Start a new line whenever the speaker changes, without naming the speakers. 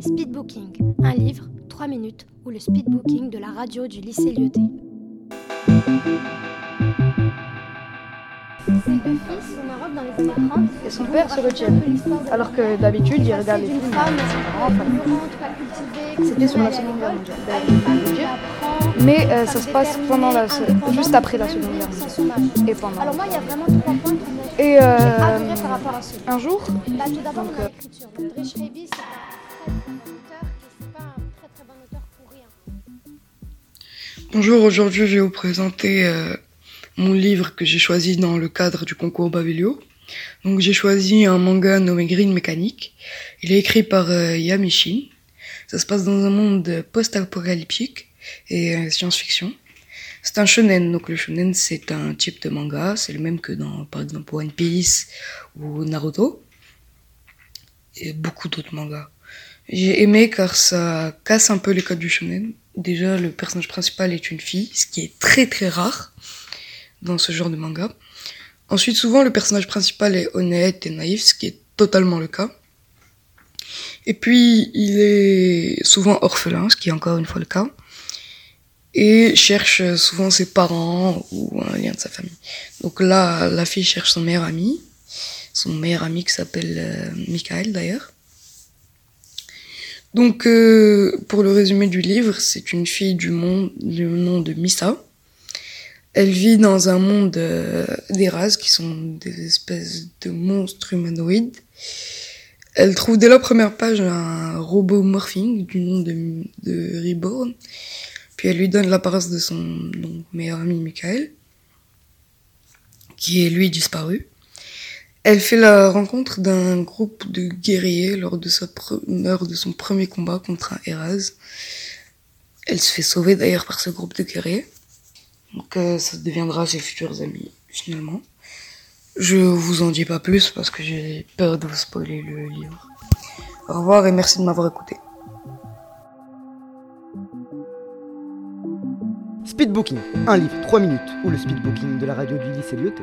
Speedbooking, un livre, 3 minutes, ou le speedbooking de la radio du lycée Lyoté.
Et son père se retient. Alors que d'habitude, il regarde les films. C'était sur la Seconde Guerre mondiale. Mais euh, ça se passe pendant la, juste après la Seconde Guerre mondiale. Et pendant.
Alors moi, il y a vraiment trois points
Et euh, un jour,
Bah,
Donc, euh,
Bonjour, aujourd'hui je vais vous présenter euh, mon livre que j'ai choisi dans le cadre du concours Babelio. Donc j'ai choisi un manga nommé Green Mechanic. Il est écrit par euh, Yamishin. Ça se passe dans un monde post-apocalyptique et euh, science-fiction. C'est un shonen, donc le shonen c'est un type de manga, c'est le même que dans par exemple One Piece ou Naruto et beaucoup d'autres mangas. J'ai aimé car ça casse un peu les codes du shonen. Déjà, le personnage principal est une fille, ce qui est très très rare dans ce genre de manga. Ensuite, souvent, le personnage principal est honnête et naïf, ce qui est totalement le cas. Et puis, il est souvent orphelin, ce qui est encore une fois le cas. Et cherche souvent ses parents ou un lien de sa famille. Donc là, la fille cherche son meilleur ami. Son meilleur ami qui s'appelle euh, Michael d'ailleurs. Donc, euh, pour le résumé du livre, c'est une fille du monde du nom de Misa. Elle vit dans un monde euh, des races qui sont des espèces de monstres humanoïdes. Elle trouve dès la première page un robot morphing du nom de, de Reborn. Puis elle lui donne l'apparence de son meilleur ami Michael, qui est lui disparu. Elle fait la rencontre d'un groupe de guerriers lors de, sa lors de son premier combat contre un Eraz. Elle se fait sauver d'ailleurs par ce groupe de guerriers. Donc euh, ça deviendra ses futurs amis finalement. Je vous en dis pas plus parce que j'ai peur de vous spoiler le livre. Au revoir et merci de m'avoir écouté.
Speedbooking, un livre, 3 minutes, ou le speedbooking de la radio du lycée Lyoté.